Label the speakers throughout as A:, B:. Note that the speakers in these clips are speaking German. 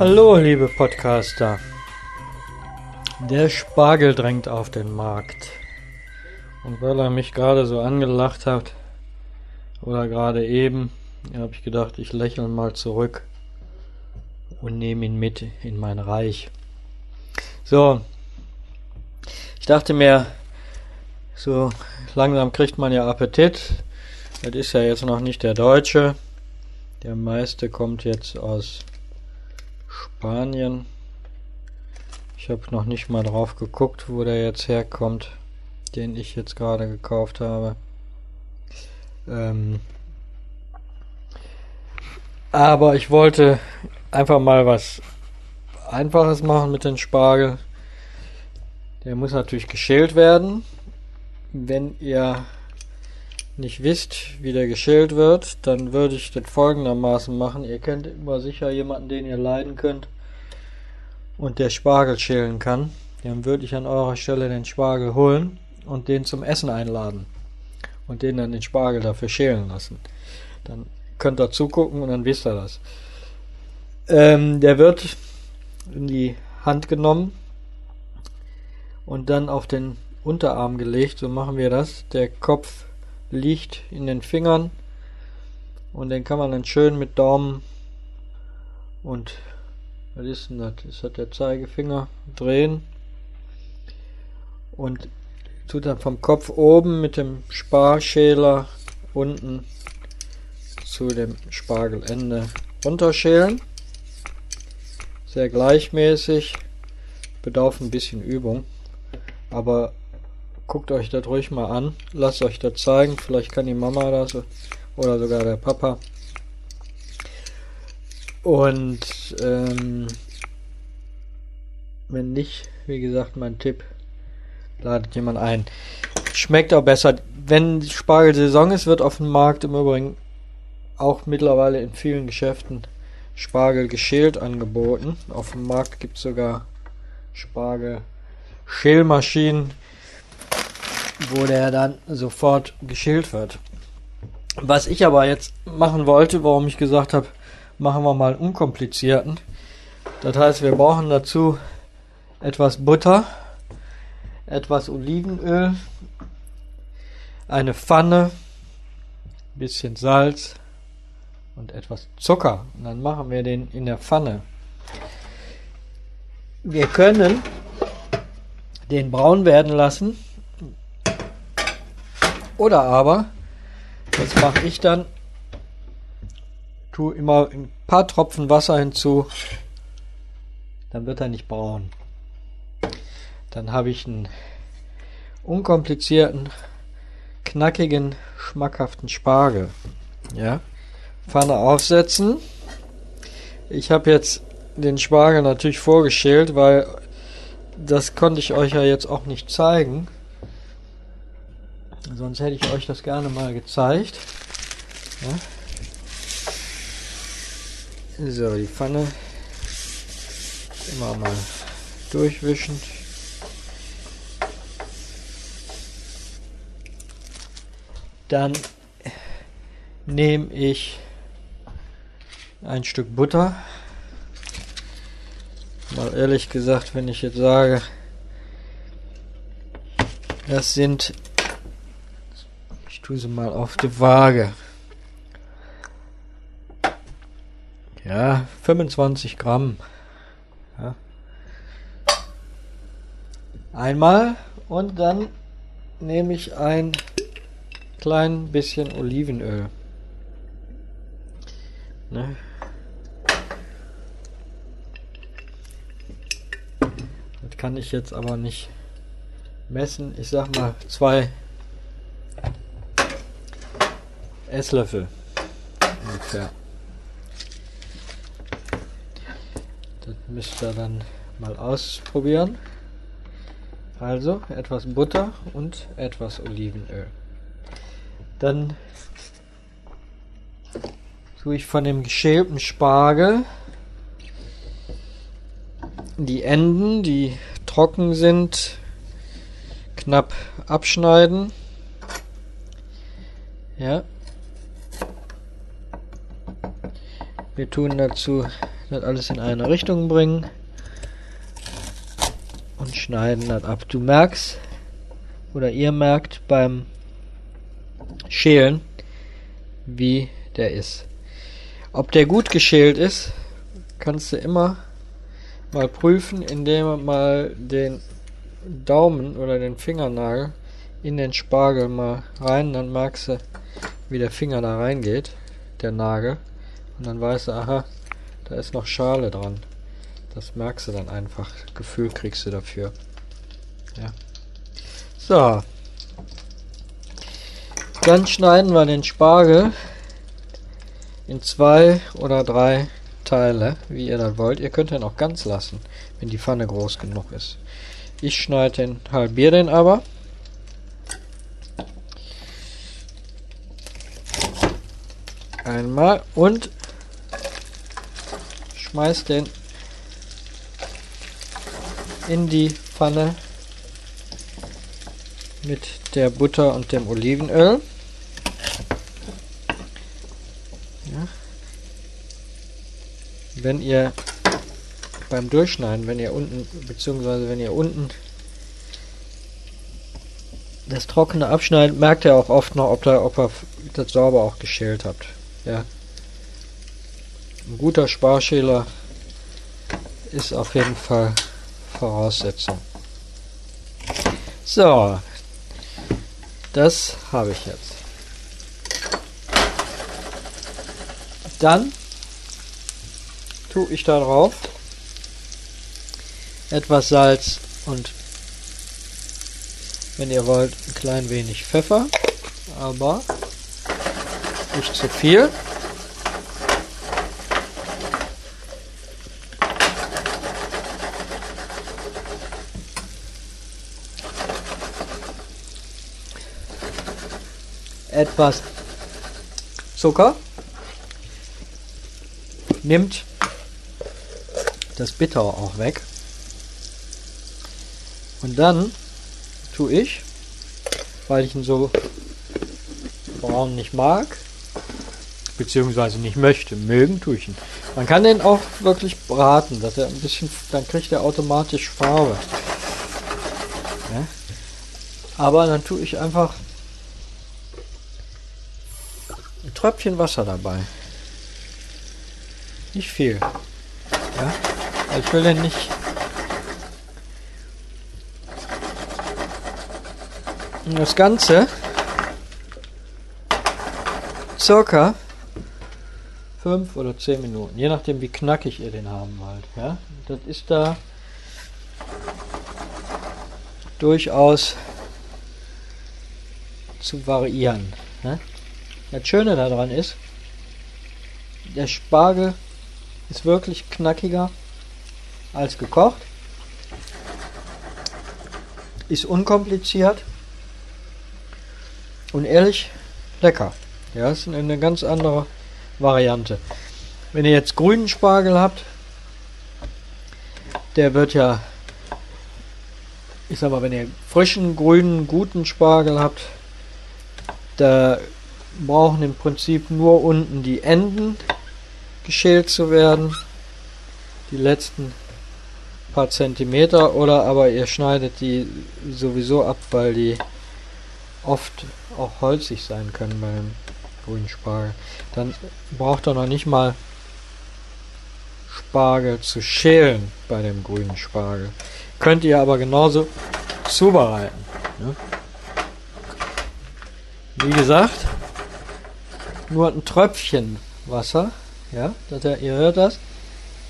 A: Hallo, liebe Podcaster. Der Spargel drängt auf den Markt. Und weil er mich gerade so angelacht hat, oder gerade eben, habe ich gedacht, ich lächle mal zurück und nehme ihn mit in mein Reich. So, ich dachte mir, so langsam kriegt man ja Appetit. Das ist ja jetzt noch nicht der Deutsche. Der meiste kommt jetzt aus Spanien. Ich habe noch nicht mal drauf geguckt, wo der jetzt herkommt, den ich jetzt gerade gekauft habe. Ähm aber ich wollte einfach mal was Einfaches machen mit dem Spargel. Der muss natürlich geschält werden. Wenn ihr nicht wisst, wie der geschält wird, dann würde ich das folgendermaßen machen. Ihr kennt immer sicher jemanden, den ihr leiden könnt und der Spargel schälen kann. Dann würde ich an eurer Stelle den Spargel holen und den zum Essen einladen und den dann den Spargel dafür schälen lassen. Dann könnt ihr zugucken und dann wisst ihr das. Ähm, der wird in die Hand genommen und dann auf den Unterarm gelegt. So machen wir das. Der Kopf liegt in den Fingern und den kann man dann schön mit Daumen und was ist denn das? Ist das der Zeigefinger? Drehen und tut dann vom Kopf oben mit dem Sparschäler unten zu dem Spargelende runterschälen. Sehr gleichmäßig, bedarf ein bisschen Übung, aber guckt euch das ruhig mal an, lasst euch das zeigen, vielleicht kann die Mama das oder sogar der Papa. Und ähm, wenn nicht, wie gesagt, mein Tipp, ladet jemand ein. Schmeckt auch besser. Wenn Spargelsaison ist, wird auf dem Markt im Übrigen auch mittlerweile in vielen Geschäften Spargel geschält angeboten. Auf dem Markt gibt es sogar Spargel Schälmaschinen, wo der dann sofort geschält wird. Was ich aber jetzt machen wollte, warum ich gesagt habe, machen wir mal unkomplizierten. Das heißt, wir brauchen dazu etwas Butter, etwas Olivenöl, eine Pfanne, bisschen Salz und etwas Zucker. Und dann machen wir den in der Pfanne. Wir können den braun werden lassen oder aber, das mache ich dann, tue immer ein paar Tropfen Wasser hinzu, dann wird er nicht braun. Dann habe ich einen unkomplizierten, knackigen, schmackhaften Spargel. Ja, Pfanne aufsetzen. Ich habe jetzt den Spargel natürlich vorgeschält, weil das konnte ich euch ja jetzt auch nicht zeigen. Sonst hätte ich euch das gerne mal gezeigt. Ja. So, die Pfanne immer mal durchwischen. Dann nehme ich ein Stück Butter. Mal ehrlich gesagt, wenn ich jetzt sage, das sind tue sie mal auf die Waage. Ja, 25 Gramm. Ja. Einmal und dann nehme ich ein klein bisschen Olivenöl. Ne? Das kann ich jetzt aber nicht messen. Ich sag mal zwei Esslöffel ungefähr. Das müsst ihr dann mal ausprobieren. Also etwas Butter und etwas Olivenöl. Dann tue ich von dem geschälten Spargel die Enden, die trocken sind, knapp abschneiden. Ja, Wir tun dazu das alles in eine Richtung bringen und schneiden das ab. Du merkst oder ihr merkt beim Schälen, wie der ist. Ob der gut geschält ist, kannst du immer mal prüfen, indem man mal den Daumen oder den Fingernagel in den Spargel mal rein, dann merkst du, wie der Finger da reingeht, der Nagel, und dann weißt du, aha, da ist noch Schale dran. Das merkst du dann einfach. Gefühl kriegst du dafür. Ja. So. Dann schneiden wir den Spargel in zwei oder drei Teile, wie ihr das wollt. Ihr könnt den auch ganz lassen, wenn die Pfanne groß genug ist. Ich schneide den, halbiere den aber. Einmal und schmeiß den in die Pfanne mit der Butter und dem Olivenöl. Ja. Wenn ihr beim Durchschneiden, wenn ihr unten, beziehungsweise wenn ihr unten das Trockene abschneidet, merkt ihr auch oft noch, ob, da, ob ihr das sauber auch geschält habt. Ja. Ein guter Sparschäler ist auf jeden Fall Voraussetzung. So, das habe ich jetzt. Dann tue ich da drauf etwas Salz und wenn ihr wollt ein klein wenig Pfeffer, aber nicht zu viel. Etwas Zucker, nimmt das Bitter auch weg. Und dann tue ich, weil ich ihn so braun nicht mag, beziehungsweise nicht möchte, mögen tue ich ihn. Man kann den auch wirklich braten, dass er ein bisschen, dann kriegt er automatisch Farbe. Ja? Aber dann tue ich einfach Tröpfchen Wasser dabei. Nicht viel. Ja? Ich will den nicht. Und das Ganze circa 5 oder 10 Minuten, je nachdem wie knackig ihr den haben wollt. Ja? Das ist da durchaus zu variieren. Ne? Das Schöne daran ist, der Spargel ist wirklich knackiger als gekocht. Ist unkompliziert und ehrlich lecker. Ja, ist eine ganz andere Variante. Wenn ihr jetzt grünen Spargel habt, der wird ja, ich sag mal, wenn ihr frischen, grünen, guten Spargel habt, da brauchen im Prinzip nur unten die Enden geschält zu werden. Die letzten paar Zentimeter oder aber ihr schneidet die sowieso ab, weil die oft auch holzig sein können beim grünen Spargel. Dann braucht ihr noch nicht mal Spargel zu schälen bei dem grünen Spargel. Könnt ihr aber genauso zubereiten. Ne? Wie gesagt, nur ein Tröpfchen Wasser. Ja, dass er, ihr hört das,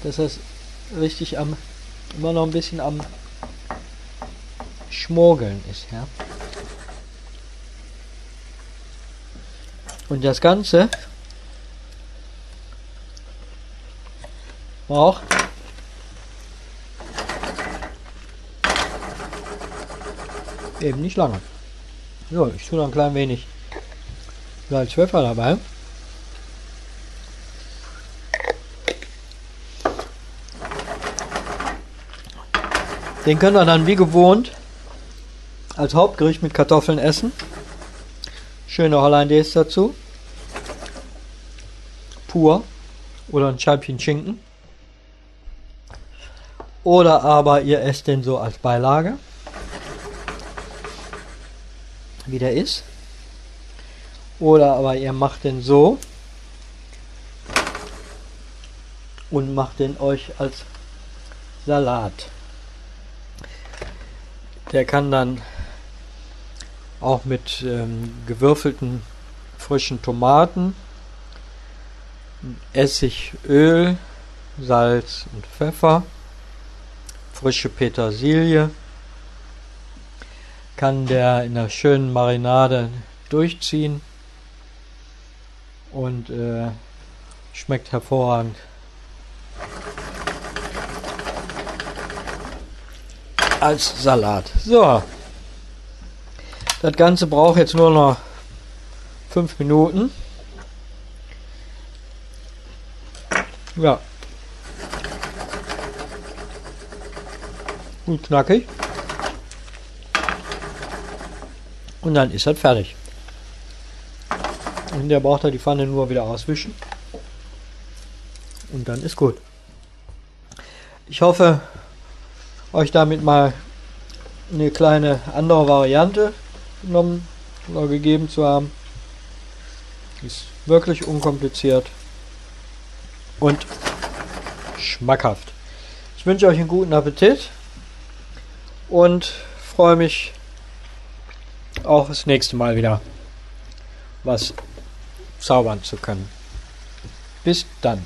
A: dass es richtig am, immer noch ein bisschen am Schmorgeln ist. Ja. Und das Ganze braucht eben nicht lange. So, ich tue noch ein klein wenig Salz, Pfeffer dabei. Den könnt ihr dann wie gewohnt als Hauptgericht mit Kartoffeln essen. Schöne Hollandaise dazu. Pur. Oder ein Scheibchen Schinken. Oder aber ihr esst den so als Beilage, wie der ist. Oder aber ihr macht den so und macht den euch als Salat. Der kann dann auch mit ähm, gewürfelten frischen Tomaten, Essig, Öl, Salz und Pfeffer, frische Petersilie, kann der in einer schönen Marinade durchziehen und äh, schmeckt hervorragend. Als Salat. So. Das Ganze braucht jetzt nur noch 5 Minuten. Ja. Gut knackig. Und dann ist das fertig. Und der braucht er die Pfanne nur wieder auswischen. Und dann ist gut. Ich hoffe, euch damit mal eine kleine andere Variante genommen oder gegeben zu haben. Ist wirklich unkompliziert und schmackhaft. Ich wünsche euch einen guten Appetit und freue mich auch das nächste Mal wieder was zaubern zu können. Bis dann.